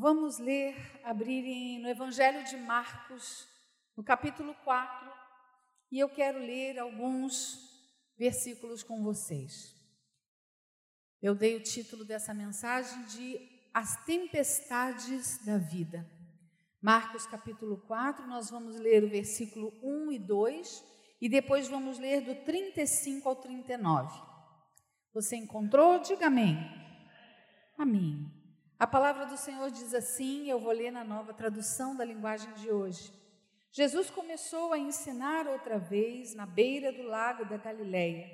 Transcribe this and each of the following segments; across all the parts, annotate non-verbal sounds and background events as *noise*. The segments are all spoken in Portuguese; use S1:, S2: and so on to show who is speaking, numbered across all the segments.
S1: Vamos ler, abrirem no Evangelho de Marcos, no capítulo 4, e eu quero ler alguns versículos com vocês. Eu dei o título dessa mensagem de As Tempestades da Vida. Marcos capítulo 4, nós vamos ler o versículo 1 e 2 e depois vamos ler do 35 ao 39. Você encontrou? Diga amém. Amém. A palavra do Senhor diz assim, eu vou ler na nova tradução da linguagem de hoje. Jesus começou a ensinar outra vez na beira do lago da Galileia.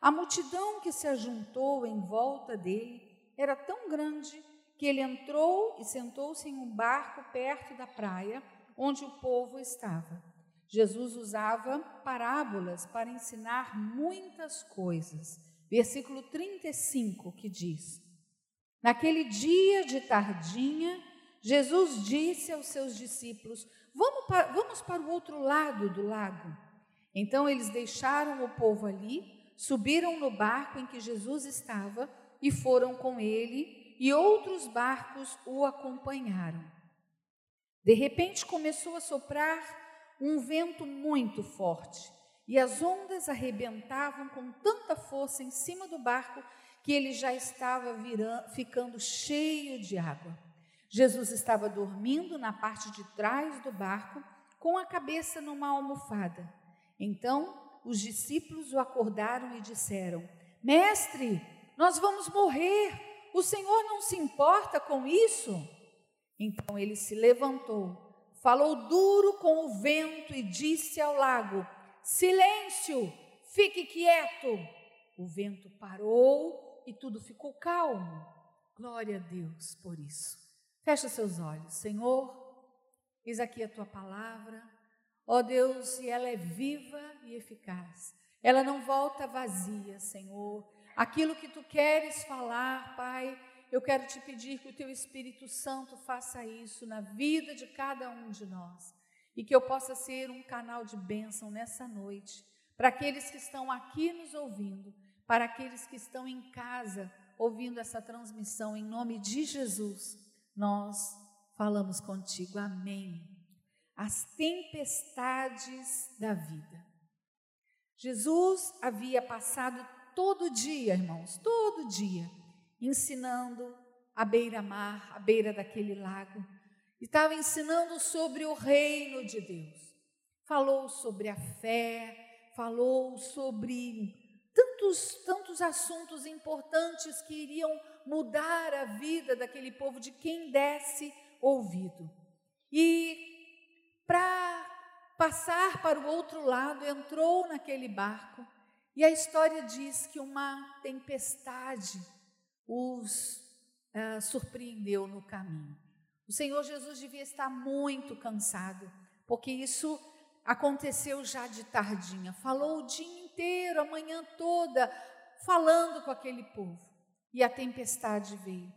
S1: A multidão que se ajuntou em volta dele era tão grande que ele entrou e sentou-se em um barco perto da praia onde o povo estava. Jesus usava parábolas para ensinar muitas coisas. Versículo 35 que diz: Naquele dia de tardinha, Jesus disse aos seus discípulos: vamos para, vamos para o outro lado do lago. Então eles deixaram o povo ali, subiram no barco em que Jesus estava e foram com ele, e outros barcos o acompanharam. De repente começou a soprar um vento muito forte, e as ondas arrebentavam com tanta força em cima do barco que ele já estava virando, ficando cheio de água. Jesus estava dormindo na parte de trás do barco, com a cabeça numa almofada. Então, os discípulos o acordaram e disseram: Mestre, nós vamos morrer. O Senhor não se importa com isso? Então ele se levantou, falou duro com o vento e disse ao lago: Silêncio, fique quieto. O vento parou e tudo ficou calmo. Glória a Deus por isso. Fecha seus olhos, Senhor. Eis aqui a tua palavra. Ó Deus, e ela é viva e eficaz. Ela não volta vazia, Senhor. Aquilo que tu queres falar, Pai, eu quero te pedir que o teu Espírito Santo faça isso na vida de cada um de nós e que eu possa ser um canal de bênção nessa noite para aqueles que estão aqui nos ouvindo para aqueles que estão em casa ouvindo essa transmissão, em nome de Jesus, nós falamos contigo. Amém. As tempestades da vida. Jesus havia passado todo dia, irmãos, todo dia, ensinando à beira-mar, à beira daquele lago. Estava ensinando sobre o reino de Deus. Falou sobre a fé, falou sobre tantos, tantos assuntos importantes que iriam mudar a vida daquele povo, de quem desse ouvido. E para passar para o outro lado, entrou naquele barco, e a história diz que uma tempestade os uh, surpreendeu no caminho. O Senhor Jesus devia estar muito cansado, porque isso aconteceu já de tardinha. Falou o dia inteiro, a manhã toda, falando com aquele povo. E a tempestade veio.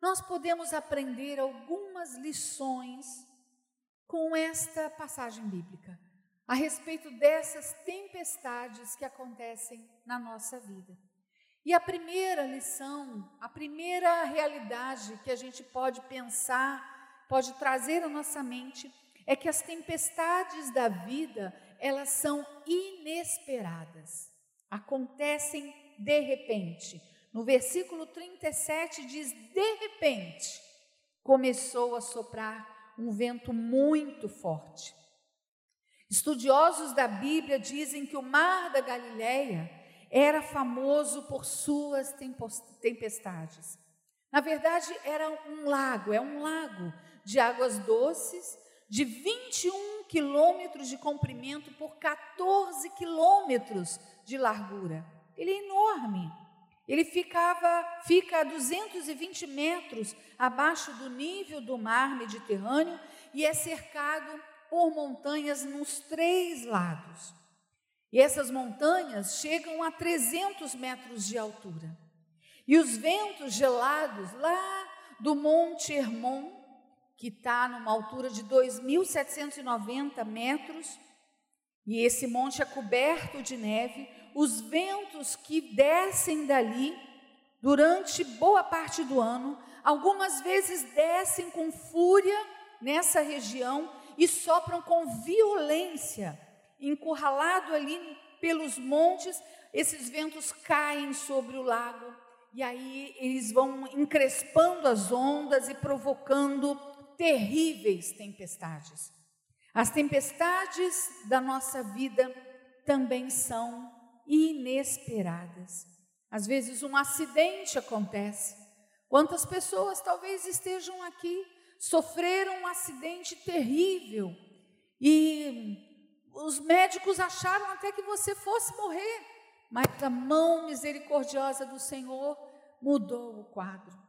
S1: Nós podemos aprender algumas lições com esta passagem bíblica a respeito dessas tempestades que acontecem na nossa vida. E a primeira lição, a primeira realidade que a gente pode pensar, pode trazer à nossa mente, é que as tempestades da vida, elas são inesperadas, acontecem de repente. No versículo 37 diz: de repente, começou a soprar um vento muito forte. Estudiosos da Bíblia dizem que o mar da Galileia era famoso por suas tempestades. Na verdade, era um lago, é um lago de águas doces, de 21 quilômetros de comprimento por 14 quilômetros de largura. Ele é enorme. Ele ficava, fica a 220 metros abaixo do nível do mar Mediterrâneo e é cercado por montanhas nos três lados. E essas montanhas chegam a 300 metros de altura. E os ventos gelados lá do Monte Hermon que está numa altura de 2.790 metros, e esse monte é coberto de neve, os ventos que descem dali durante boa parte do ano algumas vezes descem com fúria nessa região e sopram com violência, encurralado ali pelos montes, esses ventos caem sobre o lago e aí eles vão encrespando as ondas e provocando terríveis tempestades. As tempestades da nossa vida também são inesperadas. Às vezes um acidente acontece. Quantas pessoas talvez estejam aqui, sofreram um acidente terrível e os médicos acharam até que você fosse morrer mas a mão misericordiosa do Senhor mudou o quadro.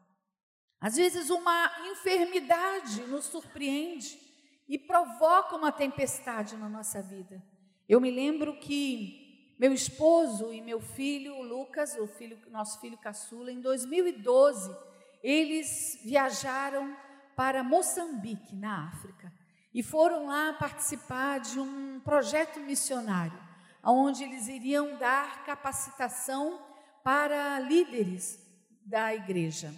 S1: Às vezes, uma enfermidade nos surpreende e provoca uma tempestade na nossa vida. Eu me lembro que meu esposo e meu filho, Lucas, o filho, nosso filho caçula, em 2012, eles viajaram para Moçambique, na África, e foram lá participar de um projeto missionário onde eles iriam dar capacitação para líderes da igreja.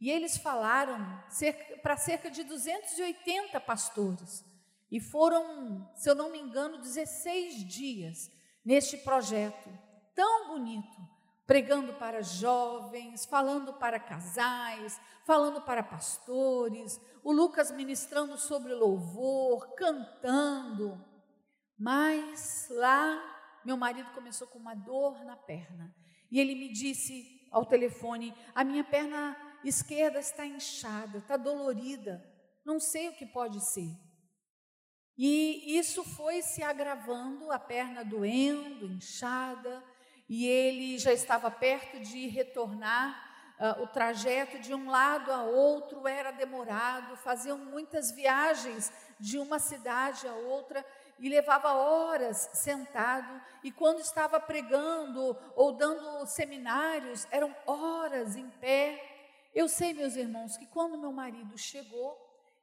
S1: E eles falaram para cerca de 280 pastores. E foram, se eu não me engano, 16 dias neste projeto tão bonito, pregando para jovens, falando para casais, falando para pastores, o Lucas ministrando sobre louvor, cantando. Mas lá meu marido começou com uma dor na perna. E ele me disse ao telefone: a minha perna esquerda está inchada, está dolorida, não sei o que pode ser. E isso foi se agravando, a perna doendo, inchada, e ele já estava perto de retornar. Uh, o trajeto de um lado a outro era demorado, faziam muitas viagens de uma cidade a outra, e levava horas sentado, e quando estava pregando ou dando seminários, eram horas em pé. Eu sei, meus irmãos, que quando meu marido chegou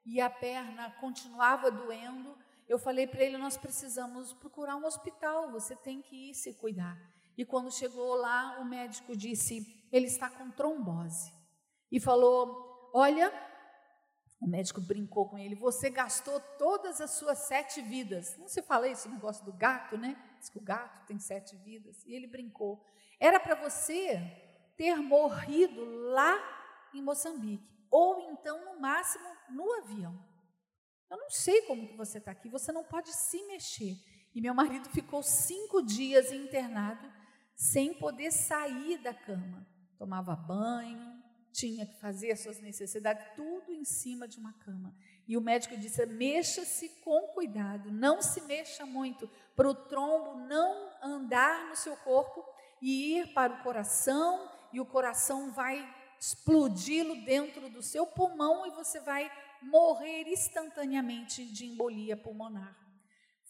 S1: e a perna continuava doendo, eu falei para ele: nós precisamos procurar um hospital, você tem que ir se cuidar. E quando chegou lá, o médico disse: ele está com trombose. E falou: olha, o médico brincou com ele: Você gastou todas as suas sete vidas. Não se fala esse negócio do gato, né? Diz que o gato tem sete vidas. E ele brincou. Era para você ter morrido lá em Moçambique. Ou então, no máximo, no avião. Eu não sei como que você está aqui. Você não pode se mexer. E meu marido ficou cinco dias internado sem poder sair da cama. Tomava banho, tinha que fazer as suas necessidades, tudo em cima de uma cama. E o médico disse: mexa-se com cuidado, não se mexa muito, para o trombo não andar no seu corpo e ir para o coração, e o coração vai explodi-lo dentro do seu pulmão e você vai morrer instantaneamente de embolia pulmonar.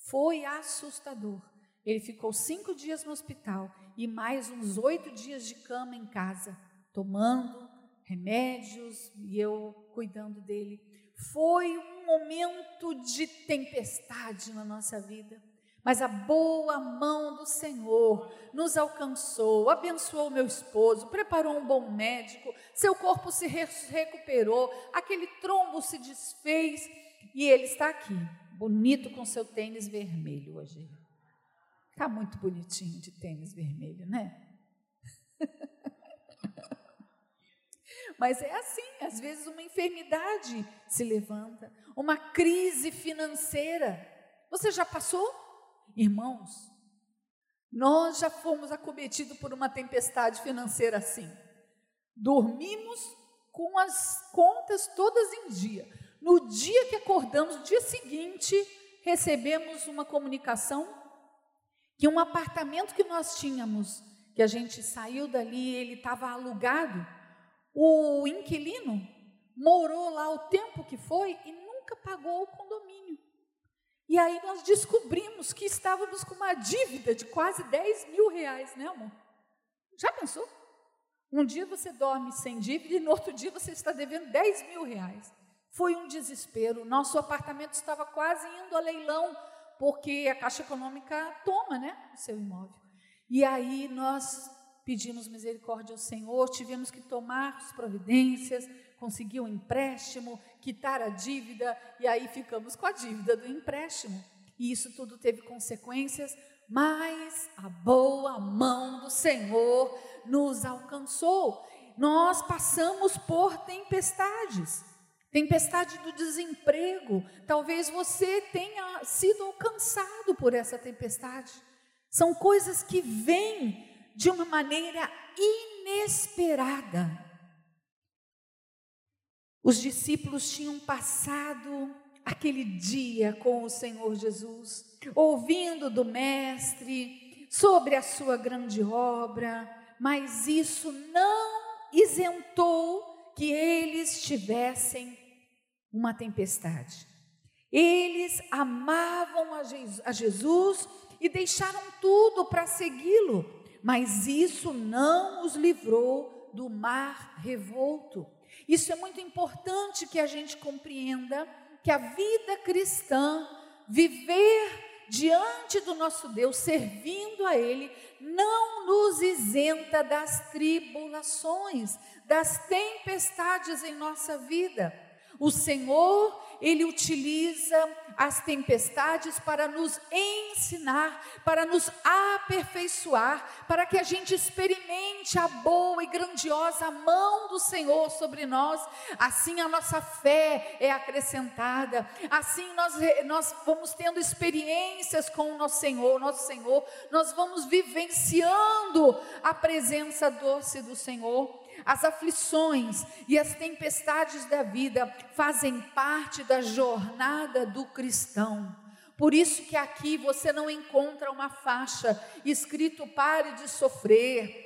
S1: Foi assustador. Ele ficou cinco dias no hospital e mais uns oito dias de cama em casa, tomando remédios e eu cuidando dele. Foi um momento de tempestade na nossa vida, mas a boa mão do Senhor nos alcançou, abençoou meu esposo, preparou um bom médico, seu corpo se recuperou, aquele trombo se desfez e ele está aqui, bonito com seu tênis vermelho hoje. Está muito bonitinho de tênis vermelho, né? *laughs* Mas é assim, às vezes uma enfermidade se levanta, uma crise financeira. Você já passou? Irmãos, nós já fomos acometidos por uma tempestade financeira assim. Dormimos com as contas todas em dia. No dia que acordamos, no dia seguinte, recebemos uma comunicação que um apartamento que nós tínhamos, que a gente saiu dali, ele estava alugado, o inquilino morou lá o tempo que foi e nunca pagou o condomínio. E aí nós descobrimos que estávamos com uma dívida de quase 10 mil reais, né, amor? Já pensou? Um dia você dorme sem dívida e no outro dia você está devendo 10 mil reais. Foi um desespero. Nosso apartamento estava quase indo a leilão, porque a Caixa Econômica toma né, o seu imóvel. E aí nós pedimos misericórdia ao Senhor, tivemos que tomar as providências, conseguir um empréstimo, quitar a dívida, e aí ficamos com a dívida do empréstimo. E isso tudo teve consequências, mas a boa mão do Senhor nos alcançou. Nós passamos por tempestades. Tempestade do desemprego. Talvez você tenha sido alcançado por essa tempestade. São coisas que vêm de uma maneira inesperada. Os discípulos tinham passado aquele dia com o Senhor Jesus, ouvindo do Mestre sobre a sua grande obra, mas isso não isentou que eles tivessem uma tempestade. Eles amavam a Jesus e deixaram tudo para segui-lo, mas isso não os livrou do mar revolto. Isso é muito importante que a gente compreenda que a vida cristã, viver diante do nosso Deus, servindo a Ele, não nos isenta das tribulações, das tempestades em nossa vida. O Senhor ele utiliza as tempestades para nos ensinar, para nos aperfeiçoar, para que a gente experimente a boa e grandiosa mão do Senhor sobre nós. Assim a nossa fé é acrescentada, assim nós, nós vamos tendo experiências com o nosso Senhor, nosso Senhor, nós vamos vivenciando a presença doce do Senhor. As aflições e as tempestades da vida fazem parte da jornada do cristão. Por isso que aqui você não encontra uma faixa escrito pare de sofrer.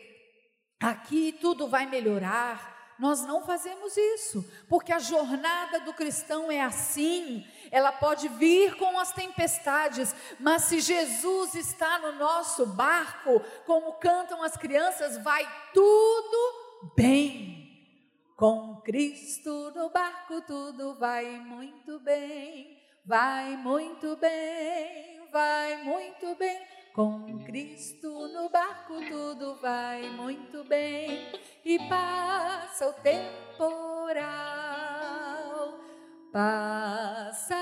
S1: Aqui tudo vai melhorar. Nós não fazemos isso, porque a jornada do cristão é assim. Ela pode vir com as tempestades, mas se Jesus está no nosso barco, como cantam as crianças, vai tudo bem. Com Cristo no barco tudo vai muito bem, vai muito bem, vai muito bem. Com Cristo no barco tudo vai muito bem e passa o temporal, passa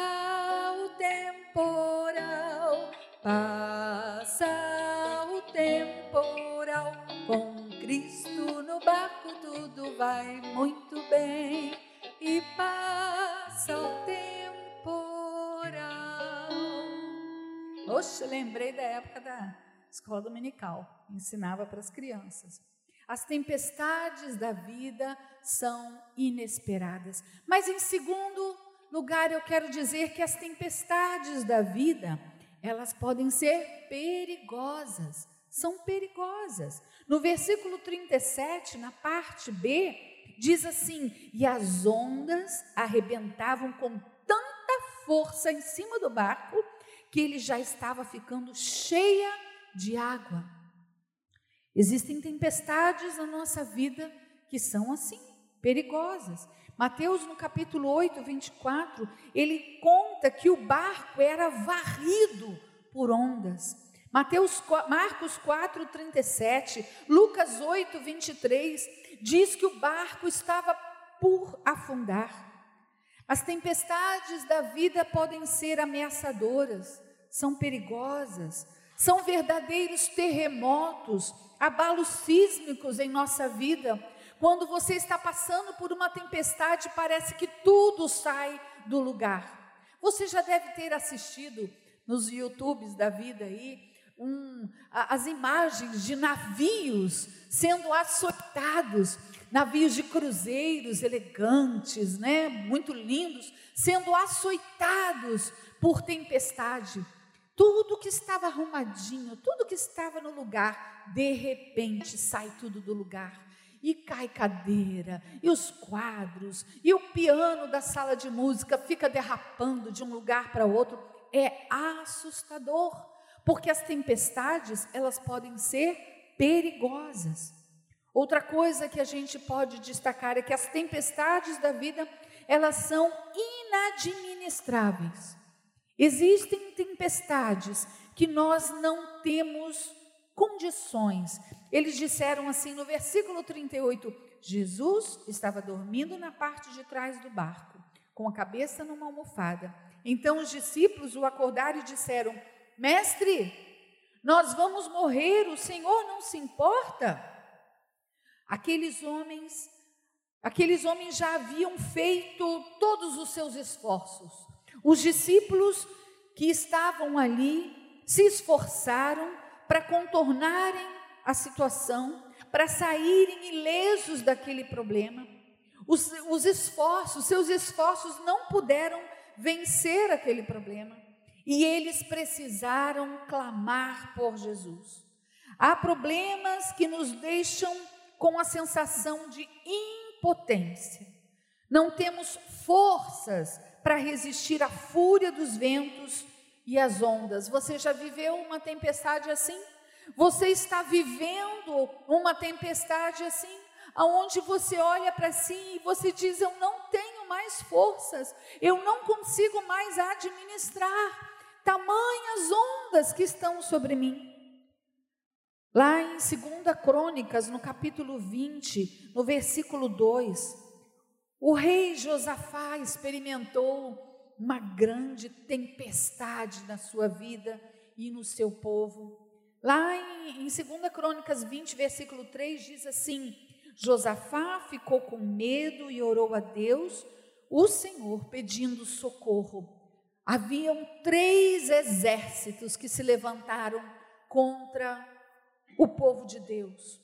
S1: Lembrei da época da escola dominical, ensinava para as crianças. As tempestades da vida são inesperadas. Mas em segundo lugar, eu quero dizer que as tempestades da vida, elas podem ser perigosas, são perigosas. No versículo 37, na parte B, diz assim: E as ondas arrebentavam com tanta força em cima do barco que ele já estava ficando cheia de água. Existem tempestades na nossa vida que são assim, perigosas. Mateus, no capítulo 8, 24, ele conta que o barco era varrido por ondas. Mateus, Marcos 4, 37, Lucas 8, 23, diz que o barco estava por afundar. As tempestades da vida podem ser ameaçadoras, são perigosas, são verdadeiros terremotos, abalos sísmicos em nossa vida. Quando você está passando por uma tempestade, parece que tudo sai do lugar. Você já deve ter assistido nos YouTubes da vida aí um, as imagens de navios sendo açoitados, navios de cruzeiros elegantes, né, muito lindos, sendo açoitados por tempestade. Tudo que estava arrumadinho, tudo que estava no lugar, de repente sai tudo do lugar. E cai cadeira, e os quadros, e o piano da sala de música fica derrapando de um lugar para outro. É assustador porque as tempestades, elas podem ser perigosas. Outra coisa que a gente pode destacar é que as tempestades da vida, elas são inadministráveis. Existem tempestades que nós não temos condições. Eles disseram assim no versículo 38: Jesus estava dormindo na parte de trás do barco, com a cabeça numa almofada. Então os discípulos o acordaram e disseram: Mestre, nós vamos morrer, o Senhor não se importa? Aqueles homens, aqueles homens já haviam feito todos os seus esforços. Os discípulos que estavam ali se esforçaram para contornarem a situação, para saírem ilesos daquele problema. Os, os esforços, seus esforços não puderam vencer aquele problema. E eles precisaram clamar por Jesus. Há problemas que nos deixam com a sensação de impotência. Não temos forças para resistir à fúria dos ventos e às ondas. Você já viveu uma tempestade assim? Você está vivendo uma tempestade assim, aonde você olha para si e você diz: Eu não tenho mais forças, eu não consigo mais administrar tamanhas ondas que estão sobre mim. Lá em 2 Crônicas, no capítulo 20, no versículo 2, o rei Josafá experimentou uma grande tempestade na sua vida e no seu povo. Lá em, em 2 Crônicas 20, versículo 3, diz assim: Josafá ficou com medo e orou a Deus, o Senhor, pedindo socorro. Haviam três exércitos que se levantaram contra o povo de Deus.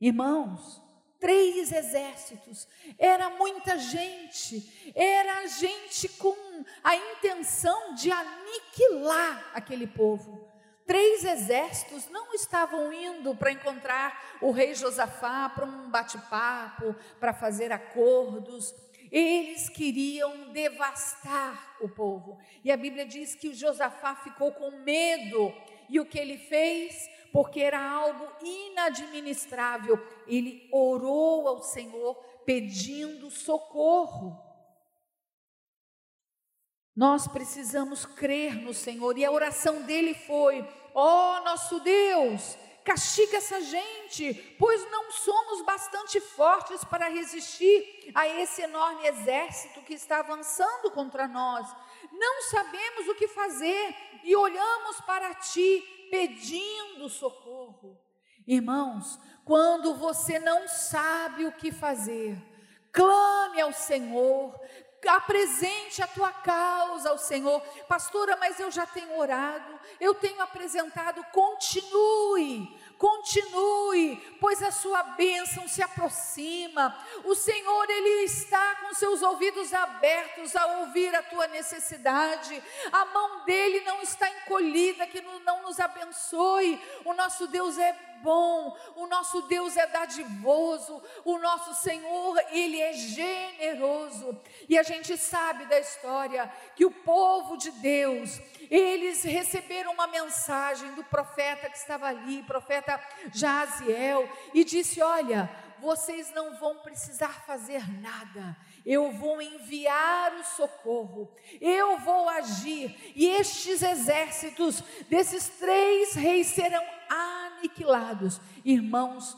S1: Irmãos, três exércitos, era muita gente, era gente com a intenção de aniquilar aquele povo. Três exércitos não estavam indo para encontrar o rei Josafá para um bate-papo, para fazer acordos. Eles queriam devastar o povo. E a Bíblia diz que o Josafá ficou com medo. E o que ele fez? Porque era algo inadministrável. Ele orou ao Senhor pedindo socorro. Nós precisamos crer no Senhor, e a oração dele foi: Ó oh, nosso Deus, castiga essa gente, pois não somos bastante fortes para resistir a esse enorme exército que está avançando contra nós. Não sabemos o que fazer e olhamos para ti pedindo socorro. Irmãos, quando você não sabe o que fazer, clame ao Senhor, apresente a tua causa ao Senhor. Pastora, mas eu já tenho orado, eu tenho apresentado. Continue, continue, pois a sua bênção se aproxima. O Senhor, Ele está com seus ouvidos abertos a ouvir a tua necessidade. A mão dele não está encolhida, que não nos abençoe. O nosso Deus bom, o nosso Deus é dadivoso, o nosso Senhor, Ele é generoso. E a gente sabe da história que o povo de Deus, eles receberam uma mensagem do profeta que estava ali, profeta Jaziel, e disse: Olha, vocês não vão precisar fazer nada, eu vou enviar o socorro, eu vou agir, e estes exércitos desses três reis serão aniquilados. Irmãos,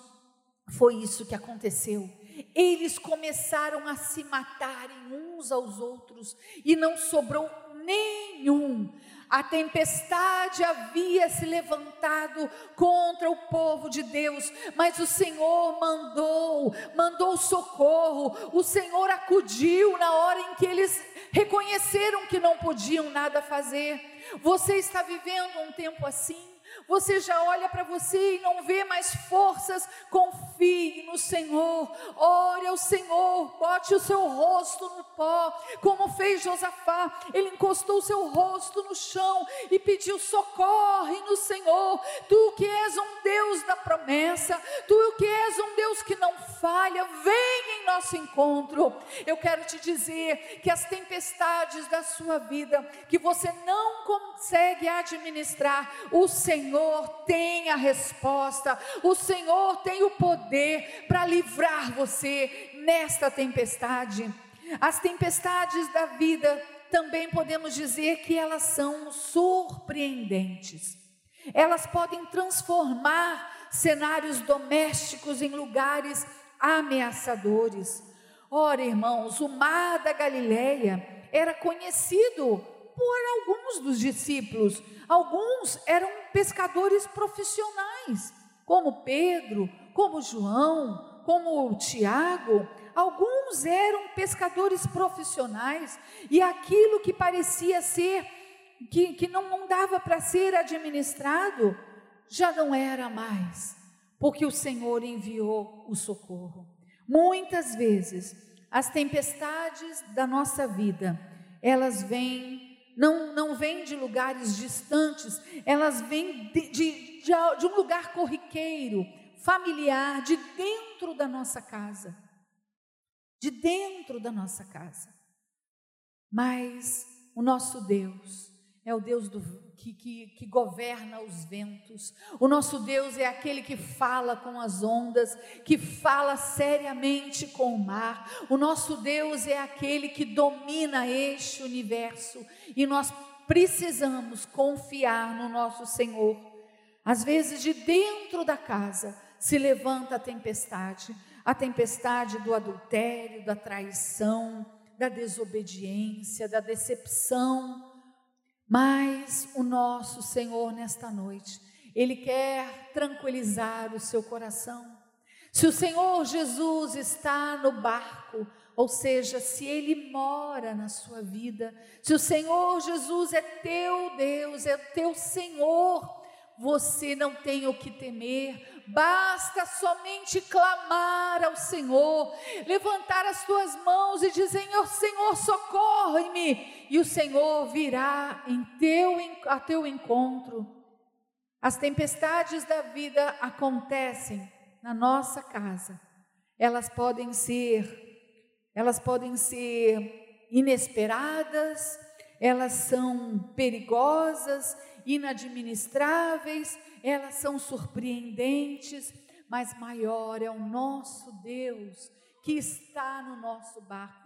S1: foi isso que aconteceu. Eles começaram a se matarem uns aos outros e não sobrou nenhum. A tempestade havia se levantado contra o povo de Deus, mas o Senhor mandou, mandou socorro. O Senhor acudiu na hora em que eles reconheceram que não podiam nada fazer. Você está vivendo um tempo assim? Você já olha para você e não vê mais forças, confie no Senhor, ore ao Senhor, bote o seu rosto no pó, como fez Josafá, ele encostou o seu rosto no chão e pediu: socorre no Senhor, tu que és um Deus da promessa, tu que és um Deus que não falha, vem em nosso encontro. Eu quero te dizer que as tempestades da sua vida, que você não consegue administrar, o Senhor Senhor tem a resposta, o Senhor tem o poder para livrar você nesta tempestade. As tempestades da vida também podemos dizer que elas são surpreendentes. Elas podem transformar cenários domésticos em lugares ameaçadores. Ora, irmãos, o mar da Galileia era conhecido por alguns dos discípulos. Alguns eram pescadores profissionais, como Pedro, como João, como Tiago. Alguns eram pescadores profissionais e aquilo que parecia ser, que, que não dava para ser administrado, já não era mais, porque o Senhor enviou o socorro. Muitas vezes, as tempestades da nossa vida, elas vêm, não, não vêm de lugares distantes, elas vêm de, de, de, de um lugar corriqueiro, familiar, de dentro da nossa casa de dentro da nossa casa. Mas o nosso Deus é o Deus do, que, que, que, governa os ventos. O nosso Deus é aquele que fala com as ondas, que fala seriamente com o mar. O nosso Deus é aquele que domina este universo e nós precisamos confiar no nosso Senhor. Às vezes, de dentro da casa se levanta a tempestade, a tempestade do adultério, da traição, da desobediência, da decepção. Mas o nosso Senhor, nesta noite, Ele quer tranquilizar o seu coração. Se o Senhor Jesus está no barco, ou seja, se Ele mora na sua vida, se o Senhor Jesus é teu Deus, é teu Senhor, você não tem o que temer, basta somente clamar ao Senhor, levantar as tuas mãos e dizer: oh, Senhor, socorre-me, e o Senhor virá em teu, a teu encontro. As tempestades da vida acontecem na nossa casa, elas podem ser, elas podem ser inesperadas, elas são perigosas, inadministráveis, elas são surpreendentes, mas maior é o nosso Deus que está no nosso barco.